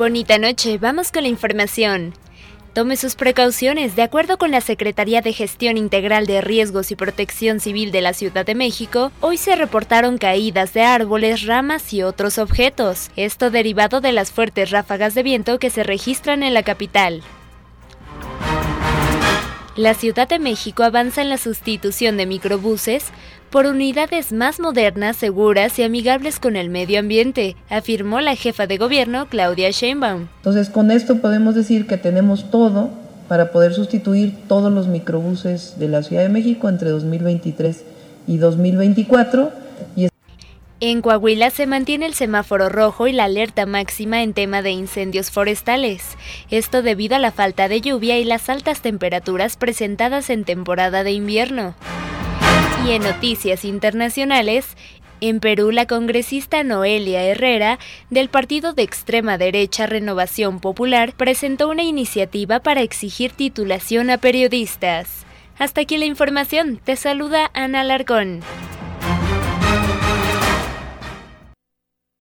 Bonita noche, vamos con la información. Tome sus precauciones. De acuerdo con la Secretaría de Gestión Integral de Riesgos y Protección Civil de la Ciudad de México, hoy se reportaron caídas de árboles, ramas y otros objetos. Esto derivado de las fuertes ráfagas de viento que se registran en la capital. La Ciudad de México avanza en la sustitución de microbuses por unidades más modernas, seguras y amigables con el medio ambiente, afirmó la jefa de gobierno Claudia Sheinbaum. Entonces, con esto podemos decir que tenemos todo para poder sustituir todos los microbuses de la Ciudad de México entre 2023 y 2024 en Coahuila se mantiene el semáforo rojo y la alerta máxima en tema de incendios forestales, esto debido a la falta de lluvia y las altas temperaturas presentadas en temporada de invierno. Y en noticias internacionales, en Perú, la congresista Noelia Herrera, del partido de extrema derecha Renovación Popular, presentó una iniciativa para exigir titulación a periodistas. Hasta aquí la información. Te saluda Ana Larcón.